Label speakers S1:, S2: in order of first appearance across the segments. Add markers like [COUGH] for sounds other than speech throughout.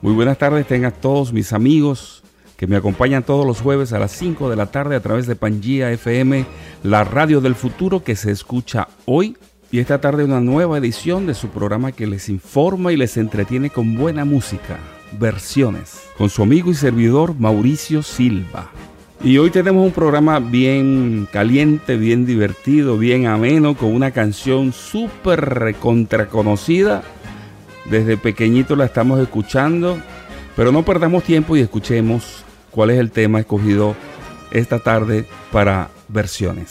S1: Muy buenas tardes, tengan todos mis amigos que me acompañan todos los jueves a las 5 de la tarde a través de Pangía FM, la radio del futuro que se escucha hoy y esta tarde una nueva edición de su programa que les informa y les entretiene con buena música, versiones, con su amigo y servidor Mauricio Silva. Y hoy tenemos un programa bien caliente, bien divertido, bien ameno, con una canción súper recontraconocida. Desde pequeñito la estamos escuchando, pero no perdamos tiempo y escuchemos cuál es el tema escogido esta tarde para versiones.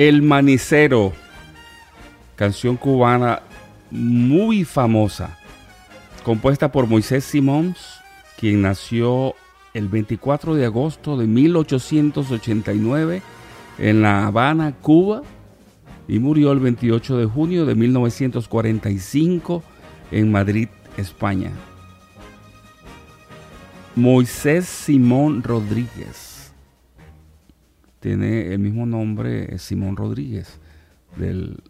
S1: El Manicero, canción cubana muy famosa, compuesta por Moisés Simons, quien nació el 24 de agosto de 1889 en La Habana, Cuba, y murió el 28 de junio de 1945 en Madrid, España. Moisés Simón Rodríguez. Tiene el mismo nombre Simón Rodríguez, del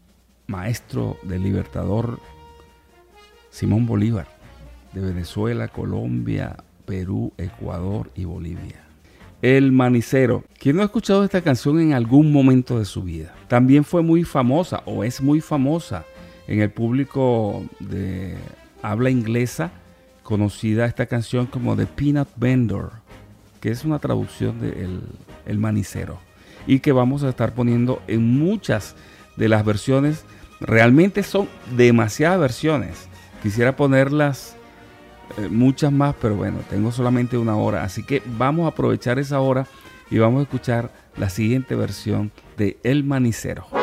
S1: maestro del libertador Simón Bolívar, de Venezuela, Colombia, Perú, Ecuador y Bolivia. El Manicero. ¿Quién no ha escuchado esta canción en algún momento de su vida? También fue muy famosa o es muy famosa en el público de habla inglesa, conocida esta canción como The Peanut Vendor, que es una traducción de el, Manicero y que vamos a estar poniendo en muchas de las versiones. Realmente son demasiadas versiones. Quisiera ponerlas eh, muchas más, pero bueno, tengo solamente una hora, así que vamos a aprovechar esa hora y vamos a escuchar la siguiente versión de El Manicero.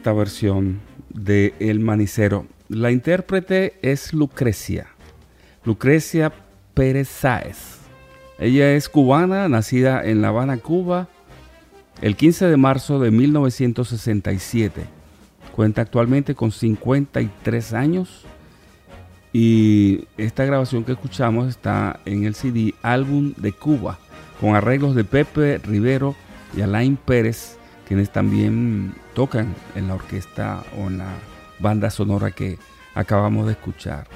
S1: Esta versión de El Manicero. La intérprete es Lucrecia, Lucrecia Pérez Sáez. Ella es cubana, nacida en La Habana, Cuba, el 15 de marzo de 1967. Cuenta actualmente con 53 años y esta grabación que escuchamos está en el CD Álbum de Cuba, con arreglos de Pepe Rivero y Alain Pérez quienes también tocan en la orquesta o en la banda sonora que acabamos de escuchar.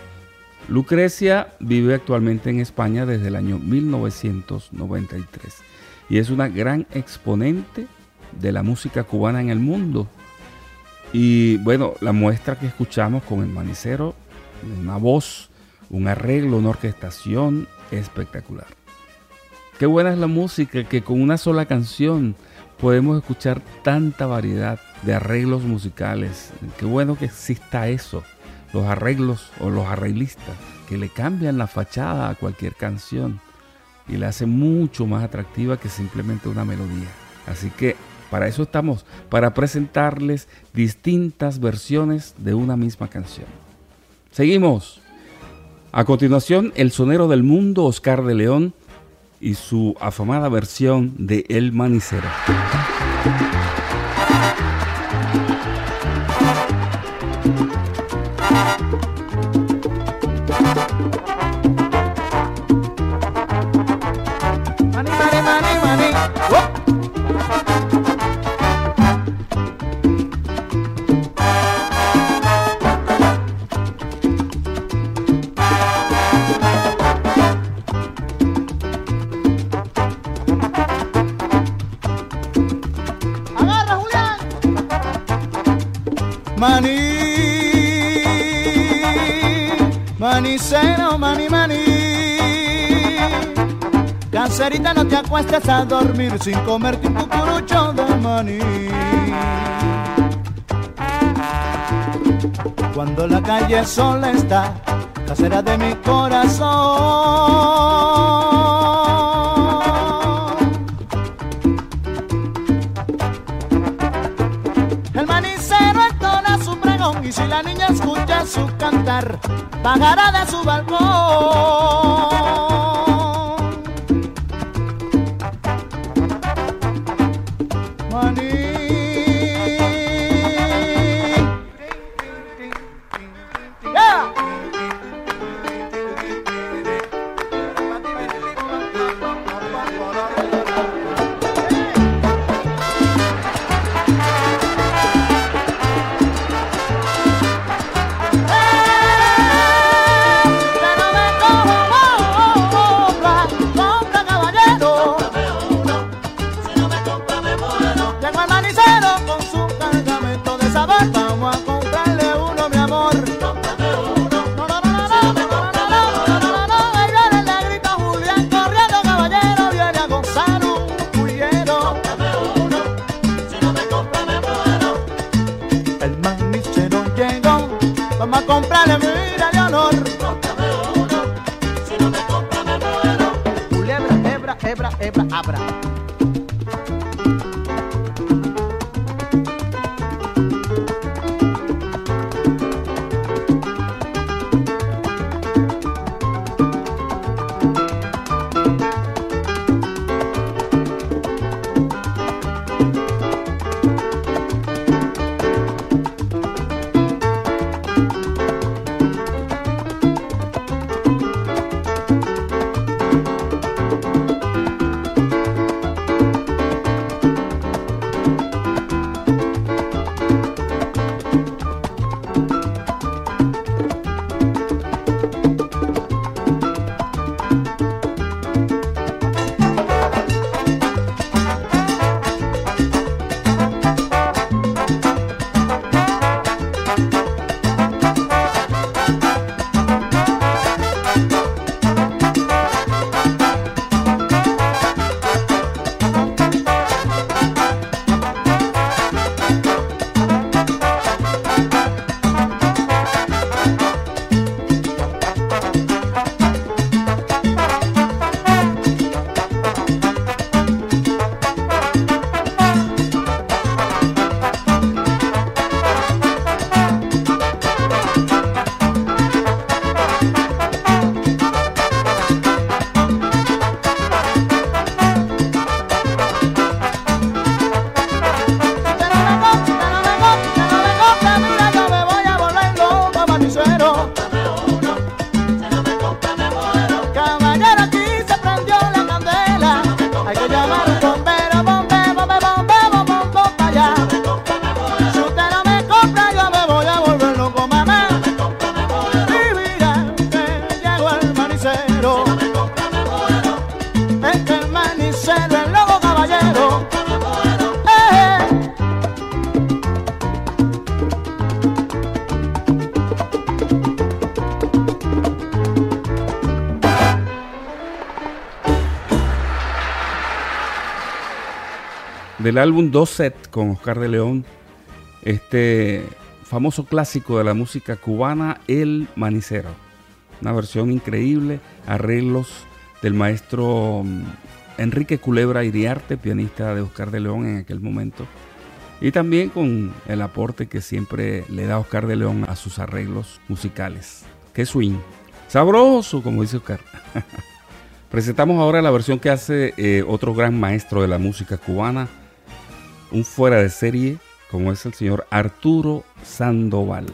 S1: Lucrecia vive actualmente en España desde el año 1993 y es una gran exponente de la música cubana en el mundo. Y bueno, la muestra que escuchamos con el manicero, una voz un arreglo, una orquestación espectacular. Qué buena es la música que con una sola canción podemos escuchar tanta variedad de arreglos musicales. Qué bueno que exista eso, los arreglos o los arreglistas que le cambian la fachada a cualquier canción y la hacen mucho más atractiva que simplemente una melodía. Así que para eso estamos, para presentarles distintas versiones de una misma canción. Seguimos. A continuación, el sonero del mundo, Oscar de León, y su afamada versión de El Manicero.
S2: Cancerita, no te acuestes a dormir sin comerte un cucurucho de maní. Cuando la calle sola está, casera de mi corazón. El manicero entona su pregón y si la niña escucha su cantar, pagará de su balcón. Vamos a comprarle mira de honor. Cómprame uno, si no me compra me muero. Culebra, hebra, hebra, hebra, abra.
S1: Del álbum Dos Set con Oscar de León, este famoso clásico de la música cubana, El Manicero. Una versión increíble, arreglos del maestro mm, Enrique Culebra Iriarte, pianista de Oscar de León en aquel momento. Y también con el aporte que siempre le da Oscar de León a sus arreglos musicales. ¡Qué swing! Sabroso, como dice Oscar. [LAUGHS] Presentamos ahora la versión que hace eh, otro gran maestro de la música cubana, un fuera de serie, como es el señor Arturo Sandoval.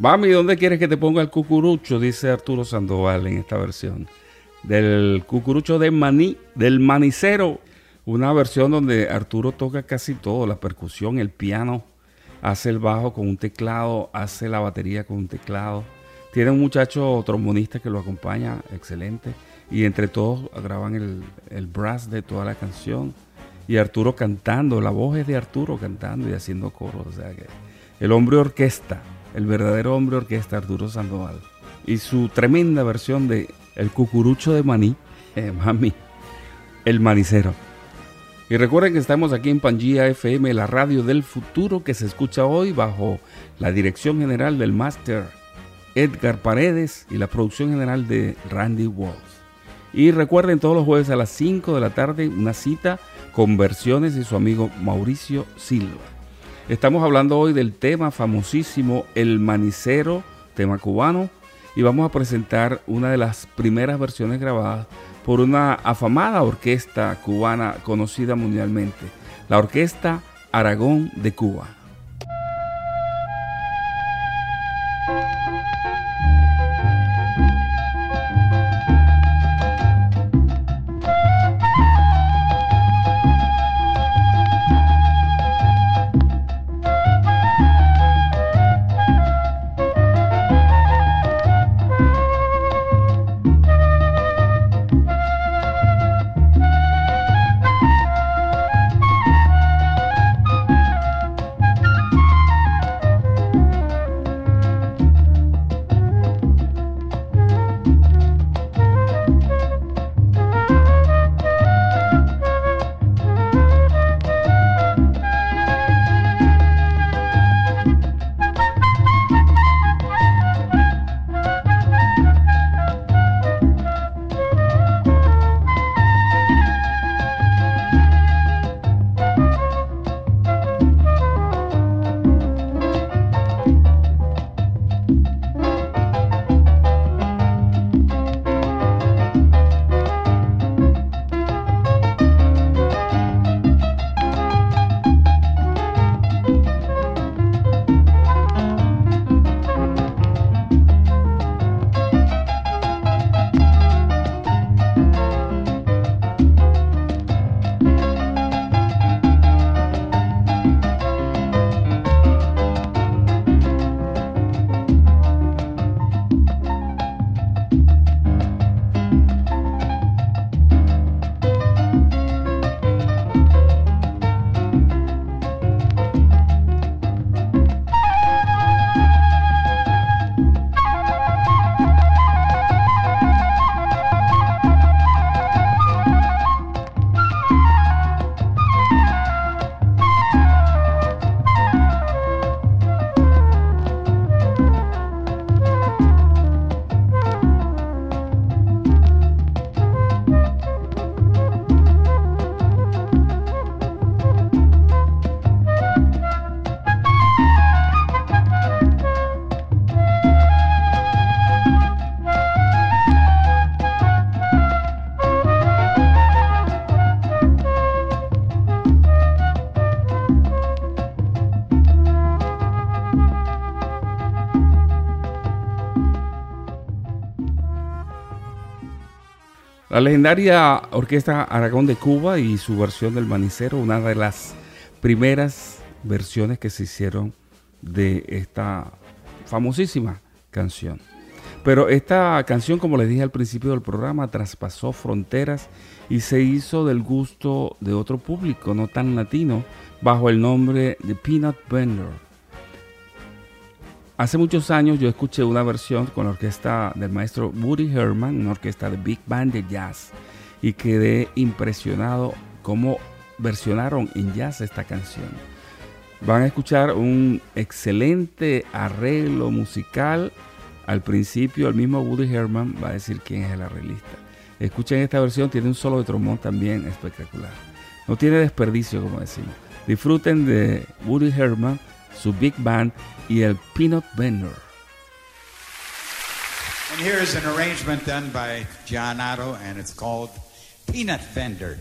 S1: Mami, ¿dónde quieres que te ponga el cucurucho? Dice Arturo Sandoval en esta versión. Del cucurucho de maní, del manicero. Una versión donde Arturo toca casi todo, la percusión, el piano, hace el bajo con un teclado, hace la batería con un teclado. Tiene un muchacho trombonista que lo acompaña, excelente. Y entre todos graban el, el brass de toda la canción. Y Arturo cantando, la voz es de Arturo cantando y haciendo coros. O sea que el hombre orquesta el verdadero hombre orquesta Arturo Sandoval. Y su tremenda versión de El cucurucho de maní, eh, mami, el manicero. Y recuerden que estamos aquí en Pangía FM, la radio del futuro que se escucha hoy bajo la dirección general del máster Edgar Paredes y la producción general de Randy Walls. Y recuerden todos los jueves a las 5 de la tarde una cita con versiones de su amigo Mauricio Silva. Estamos hablando hoy del tema famosísimo El Manicero, tema cubano, y vamos a presentar una de las primeras versiones grabadas por una afamada orquesta cubana conocida mundialmente, la Orquesta Aragón de Cuba. La legendaria Orquesta Aragón de Cuba y su versión del Manicero, una de las primeras versiones que se hicieron de esta famosísima canción. Pero esta canción, como les dije al principio del programa, traspasó fronteras y se hizo del gusto de otro público, no tan latino, bajo el nombre de Peanut Bender. Hace muchos años yo escuché una versión con la orquesta del maestro Woody Herman, una orquesta de big band de jazz, y quedé impresionado cómo versionaron en jazz esta canción. Van a escuchar un excelente arreglo musical. Al principio el mismo Woody Herman va a decir quién es el arreglista. Escuchen esta versión, tiene un solo de trombón también espectacular. No tiene desperdicio, como decimos. Disfruten de Woody Herman, su big band y el Peanut Vendor.
S3: And here is an arrangement done by John Otto, and it's called Peanut Vendor.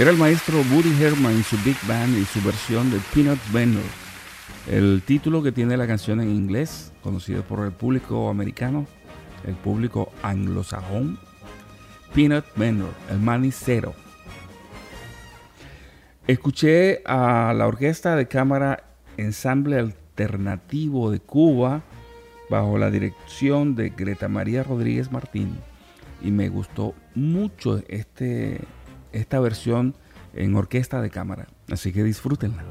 S1: Era el maestro Woody Herman y su Big Band y su versión de Peanut Venner. El título que tiene la canción en inglés, conocido por el público americano, el público anglosajón, Peanut Venner, el manicero. Escuché a la orquesta de cámara Ensamble Alternativo de Cuba bajo la dirección de Greta María Rodríguez Martín y me gustó mucho este esta versión en orquesta de cámara. Así que disfrútenla.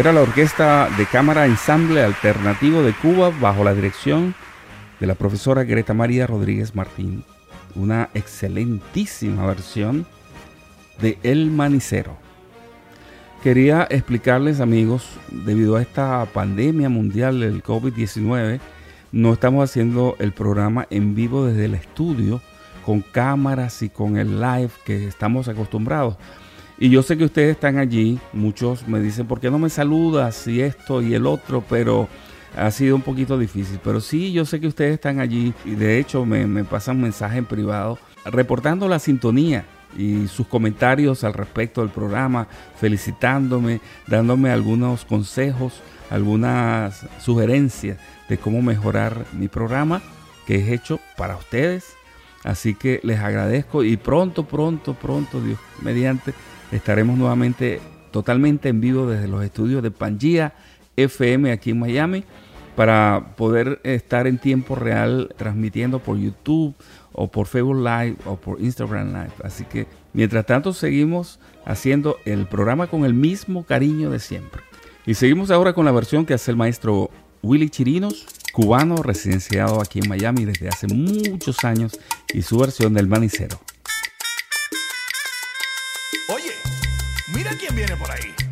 S1: Era la Orquesta de Cámara Ensamble Alternativo de Cuba bajo la dirección de la profesora Greta María Rodríguez Martín. Una excelentísima versión de El Manicero. Quería explicarles amigos, debido a esta pandemia mundial del COVID-19, no estamos haciendo el programa en vivo desde el estudio con cámaras y con el live que estamos acostumbrados. Y yo sé que ustedes están allí, muchos me dicen, ¿por qué no me saludas? Y esto y el otro, pero ha sido un poquito difícil. Pero sí, yo sé que ustedes están allí y de hecho me, pasan mensajes en privado reportando la sintonía y sus comentarios al respecto del programa, felicitándome, dándome algunos consejos, algunas sugerencias de cómo mejorar mi programa que es hecho para ustedes. Así que les agradezco y pronto, pronto, pronto, Dios mediante, Estaremos nuevamente totalmente en vivo desde los estudios de Pangea FM aquí en Miami para poder estar en tiempo real transmitiendo por YouTube o por Facebook Live o por Instagram Live. Así que mientras tanto seguimos haciendo el programa con el mismo cariño de siempre. Y seguimos ahora con la versión que hace el maestro Willy Chirinos, cubano residenciado aquí en Miami desde hace muchos años y su versión del manicero.
S4: Viene por ahí.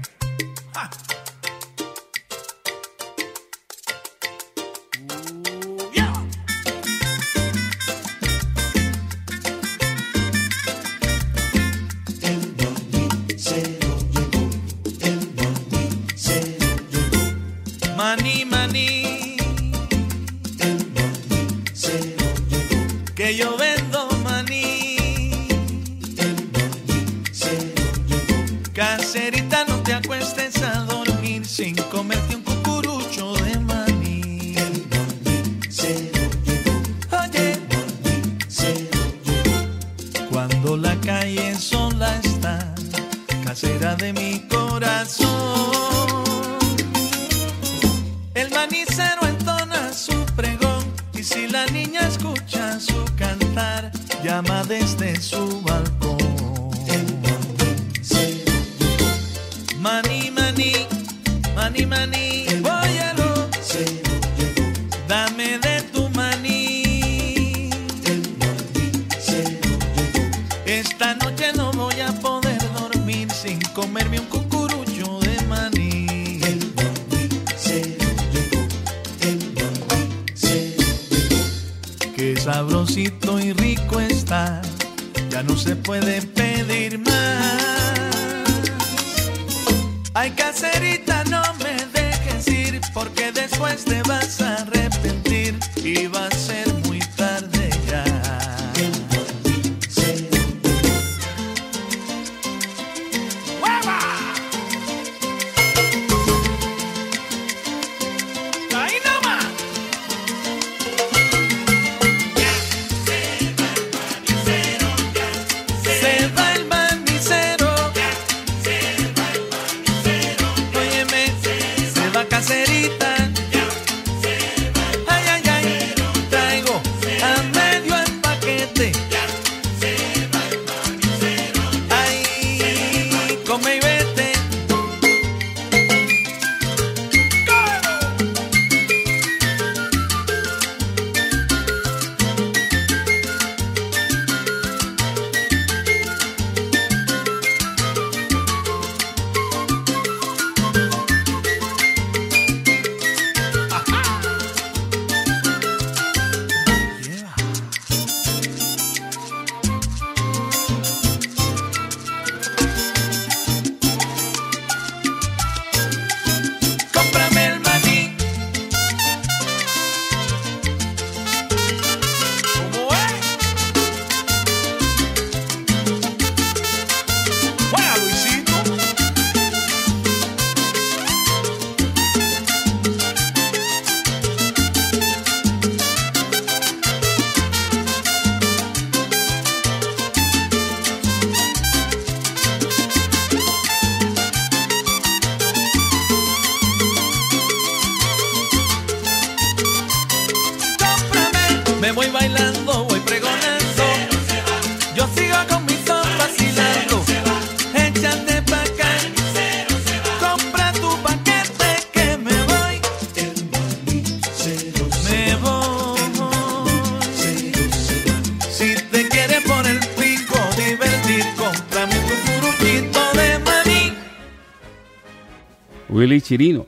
S1: Willy Chirino,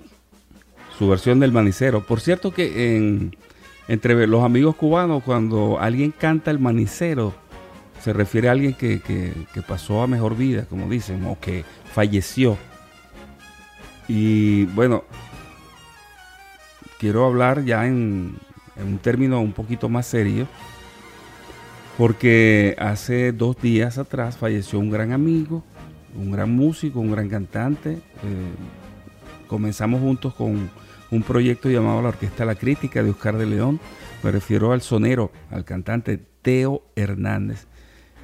S1: su versión del manicero. Por cierto que en, entre los amigos cubanos, cuando alguien canta el manicero, se refiere a alguien que, que- pasó a mejor vida, como dicen, o que falleció. Y bueno, quiero hablar ya en, en un término un poquito más serio, porque hace dos días atrás falleció un gran amigo, un gran músico, un gran cantante. eh, comenzamos juntos con un proyecto llamado la Orquesta La Crítica de Oscar de León. Me refiero al sonero, al cantante Teo Hernández,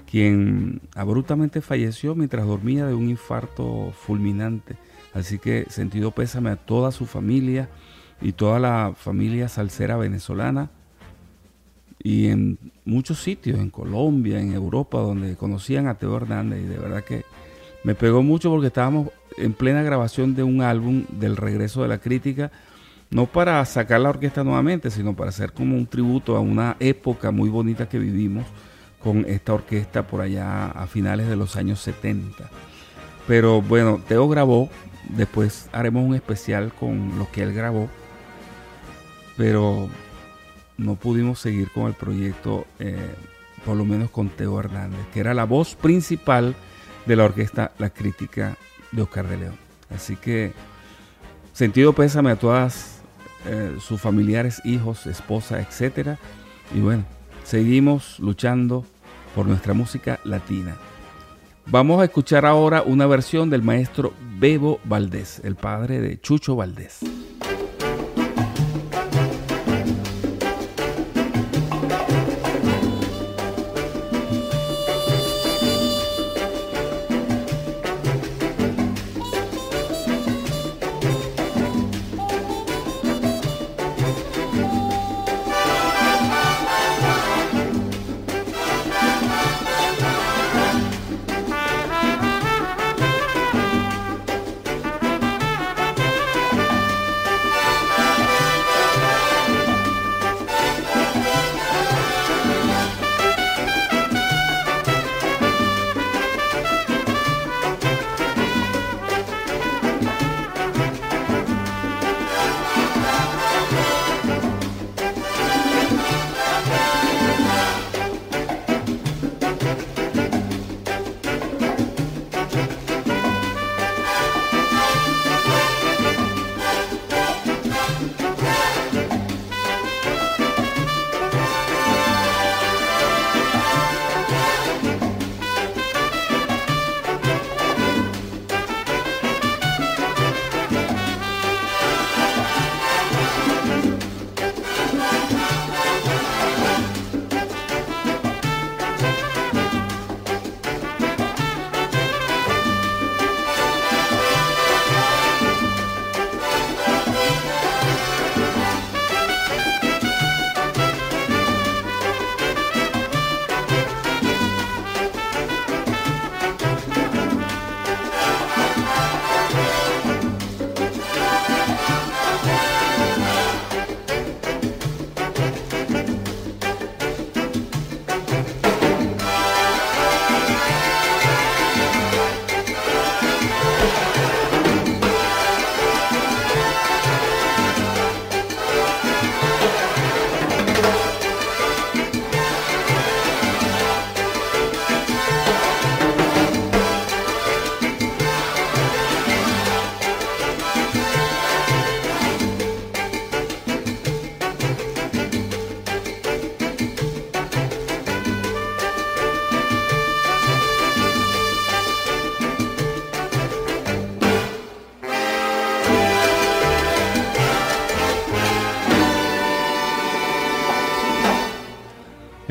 S1: quien abruptamente falleció mientras dormía de un infarto fulminante. Así que sentido pésame a toda su familia y toda la familia salsera venezolana y en muchos sitios, en Colombia, en Europa, donde conocían a Teo Hernández. Y de verdad que me pegó mucho porque estábamos en plena grabación de un álbum del regreso de la crítica, no para sacar la orquesta nuevamente, sino para hacer como un tributo a una época muy bonita que vivimos con esta orquesta por allá a finales de los años 70. Pero bueno, Teo grabó, después haremos un especial con lo que él grabó, pero no pudimos seguir con el proyecto, eh, por lo menos con Teo Hernández, que era la voz principal de la orquesta La Crítica de Oscar de León. Así que sentido pésame a todas eh, sus familiares, hijos, esposa, etc. Y bueno, seguimos luchando por nuestra música latina. Vamos a escuchar ahora una versión del maestro Bebo Valdés, el padre de Chucho Valdés.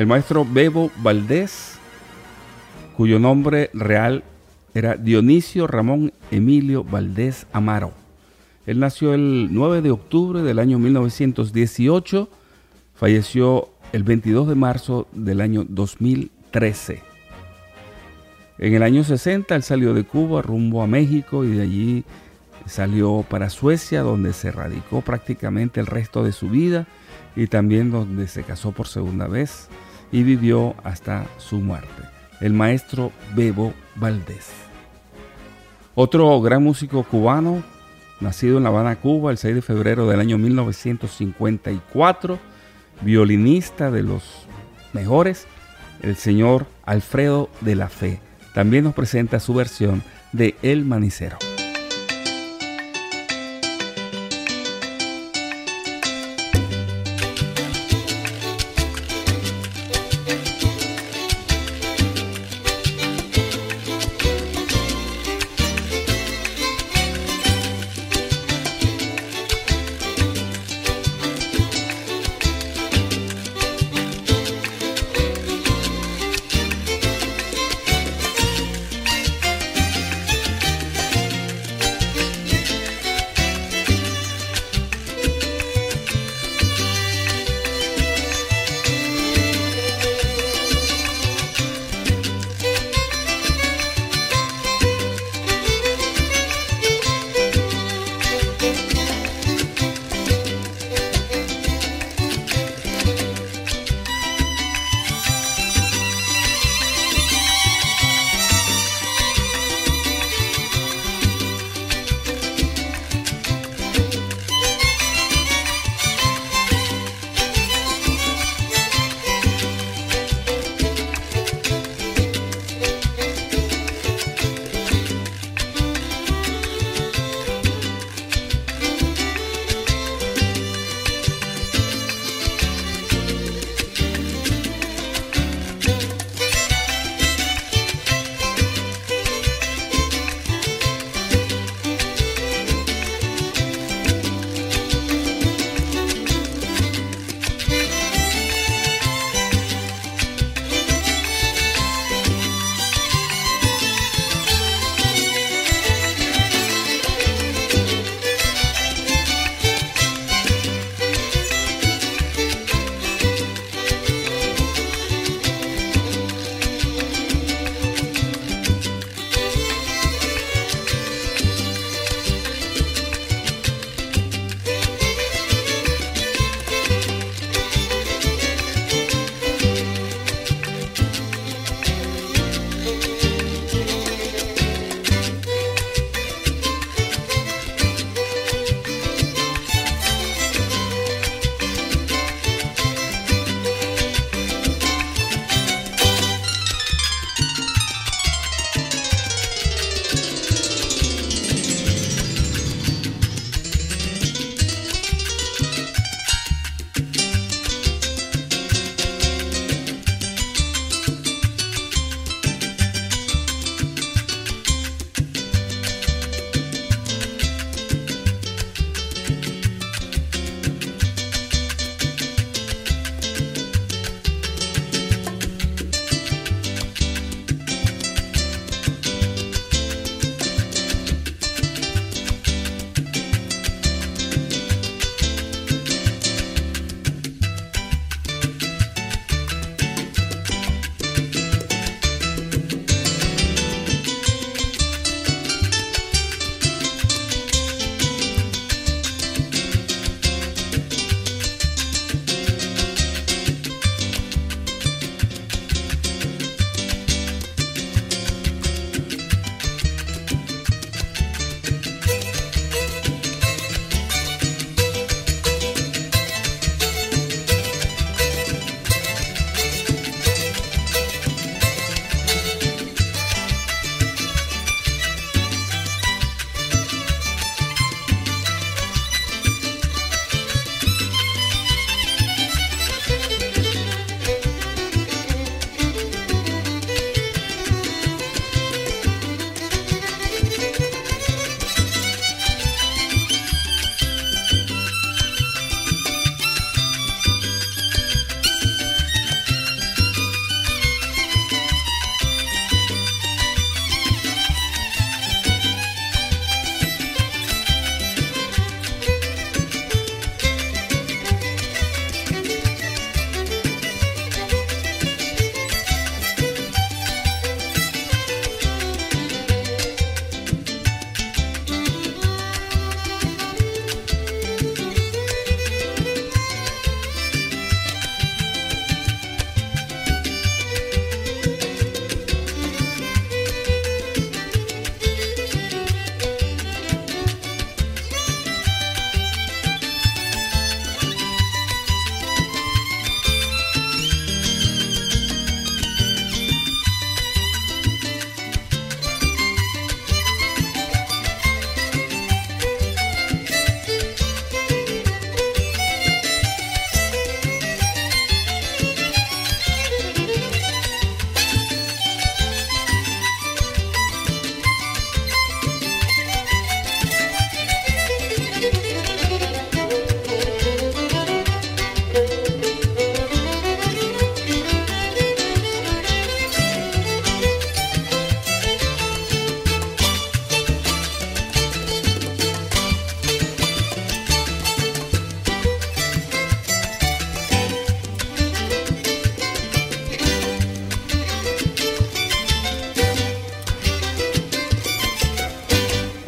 S1: El maestro Bebo Valdés, cuyo nombre real era Dionisio Ramón Emilio Valdés Amaro. Él nació el 9 de octubre del año 1918, falleció el 22 de marzo del año 2013. En el año 60 él salió de Cuba rumbo a México y de allí salió para Suecia, donde se radicó prácticamente el resto de su vida y también donde se casó por segunda vez y vivió hasta su muerte, el maestro Bebo Valdés. Otro gran músico cubano, nacido en La Habana, Cuba, el 6 de febrero del año 1954, violinista de los mejores, el señor Alfredo de la Fe. También nos presenta su versión de El Manicero.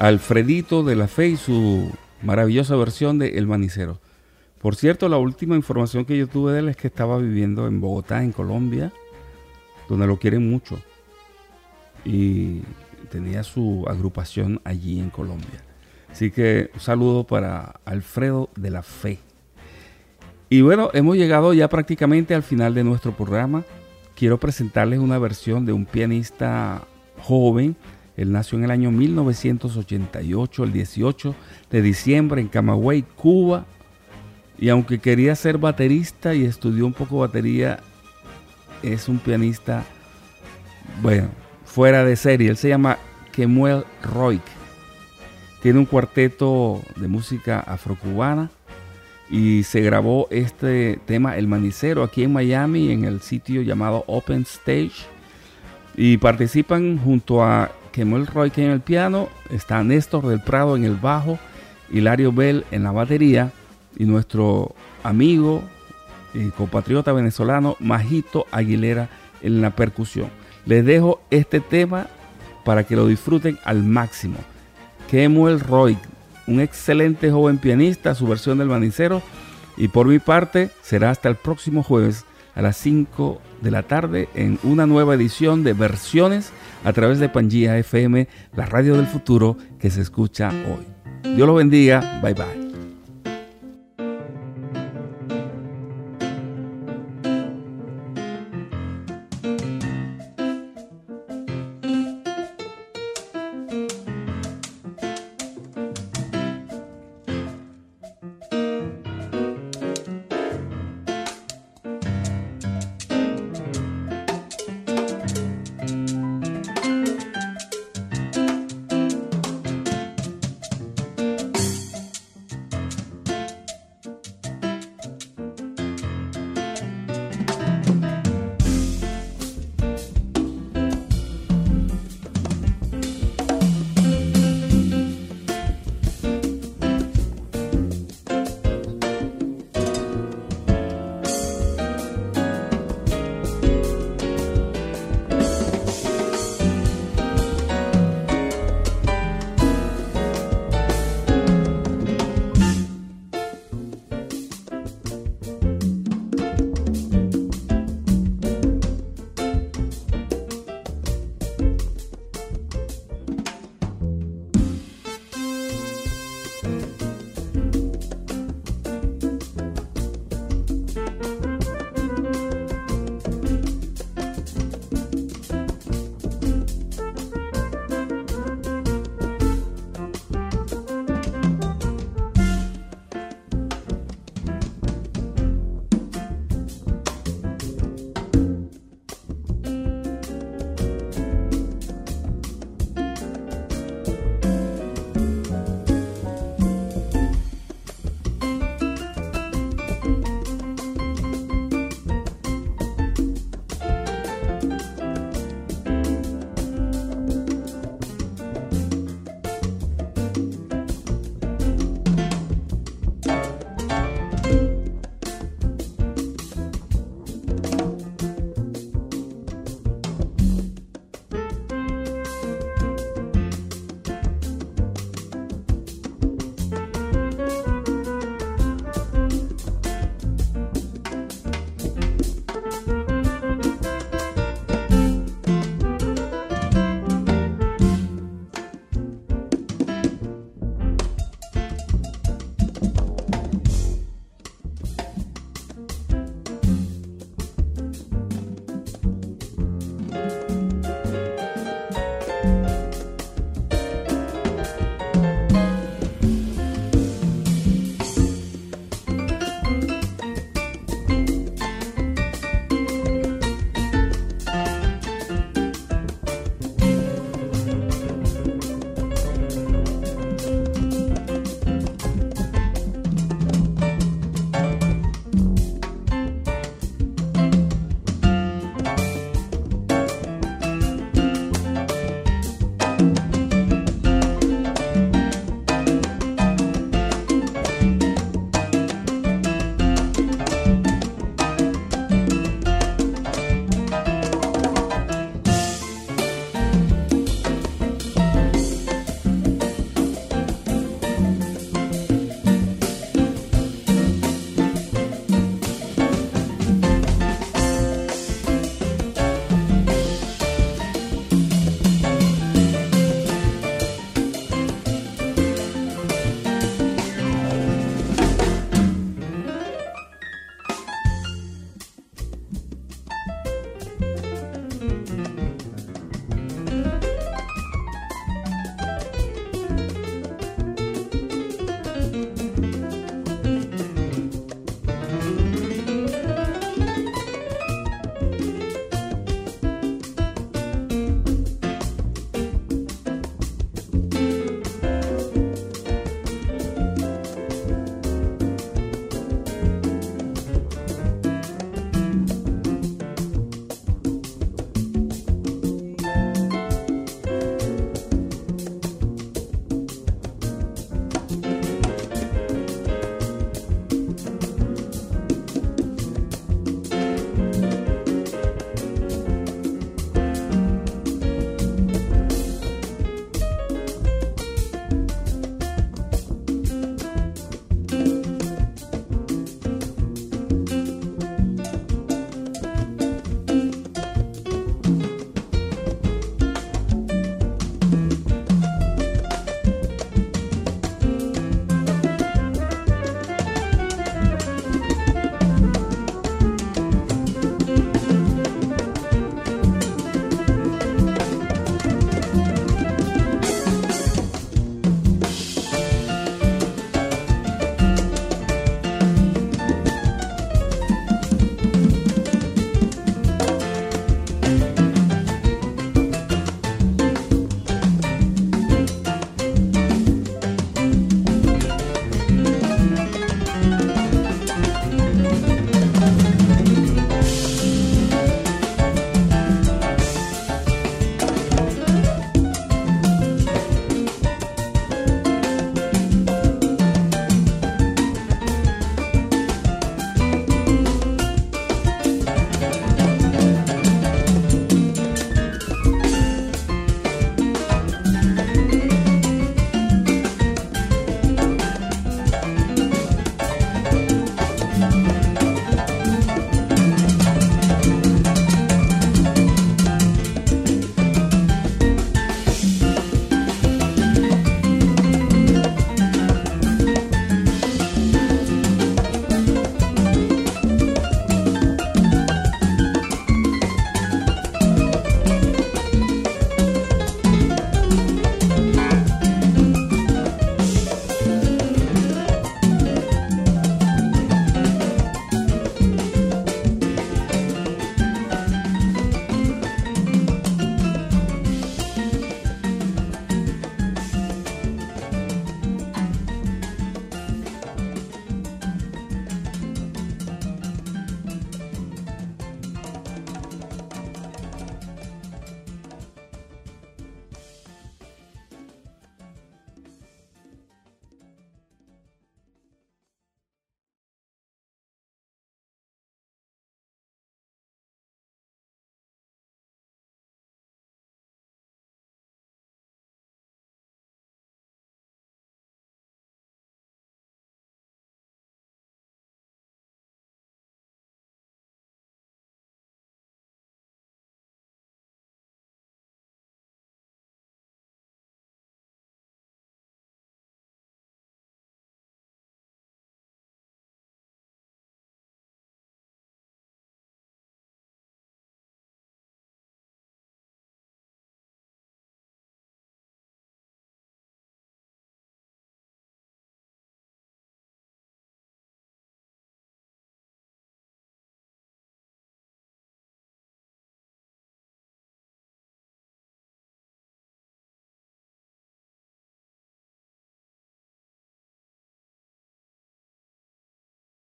S1: Alfredito de la Fe y su maravillosa versión de El Manicero. Por cierto, la última información que yo tuve de él es que estaba viviendo en Bogotá, en Colombia, donde lo quieren mucho. Y tenía su agrupación allí en Colombia. Así que un saludo para Alfredo de la Fe. Y bueno, hemos llegado ya prácticamente al final de nuestro programa. Quiero presentarles una versión de un pianista joven. Él nació en el año 1988, el 18 de diciembre, en Camagüey, Cuba. Y aunque quería ser baterista y estudió un poco batería, es un pianista, bueno, fuera de serie. Él se llama Kemuel Roig. Tiene un cuarteto de música afrocubana y se grabó este tema El Manicero aquí en Miami en el sitio llamado Open Stage y participan junto a Kemuel Roy en el piano, está Néstor del Prado en el bajo, Hilario Bell en la batería y nuestro amigo y compatriota venezolano Majito Aguilera en la percusión. Les dejo este tema para que lo disfruten al máximo. Kemuel Roy un excelente joven pianista, su versión del manicero. Y por mi parte, será hasta el próximo jueves a las 5 de la tarde en una nueva edición de versiones a través de Pangía FM, la radio del futuro que se escucha hoy. Dios lo bendiga. Bye bye.